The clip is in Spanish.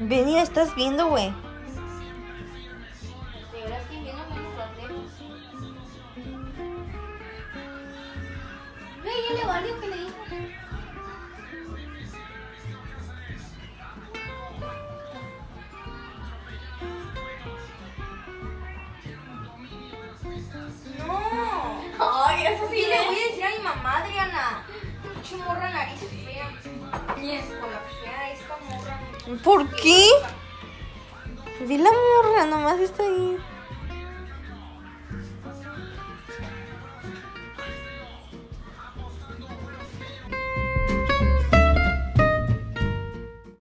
Ven y la estás viendo, güey. Ve, ya le valió que le. No. Ay, eso Sí, le voy a decir a mi mamá, Adriana. Pinche morra nariz fea. Bien, ¿Por qué?